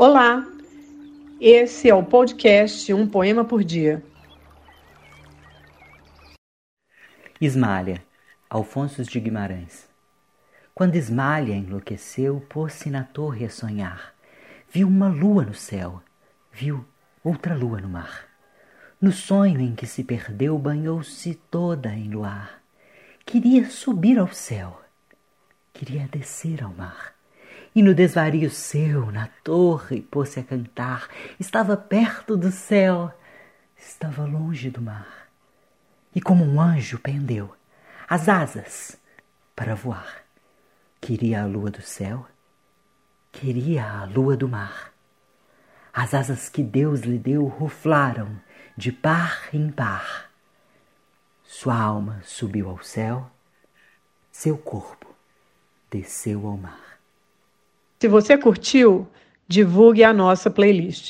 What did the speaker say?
Olá, esse é o podcast Um Poema por Dia. Ismália, Alfonso de Guimarães. Quando Ismália enlouqueceu, pôs-se na torre a sonhar. Viu uma lua no céu, viu outra lua no mar. No sonho em que se perdeu, banhou-se toda em luar. Queria subir ao céu, queria descer ao mar e no desvario seu, na torre, pôs-se a cantar. Estava perto do céu, estava longe do mar. E como um anjo pendeu as asas para voar. Queria a lua do céu, queria a lua do mar. As asas que Deus lhe deu ruflaram de par em par. Sua alma subiu ao céu, seu corpo desceu ao mar. Se você curtiu, divulgue a nossa playlist.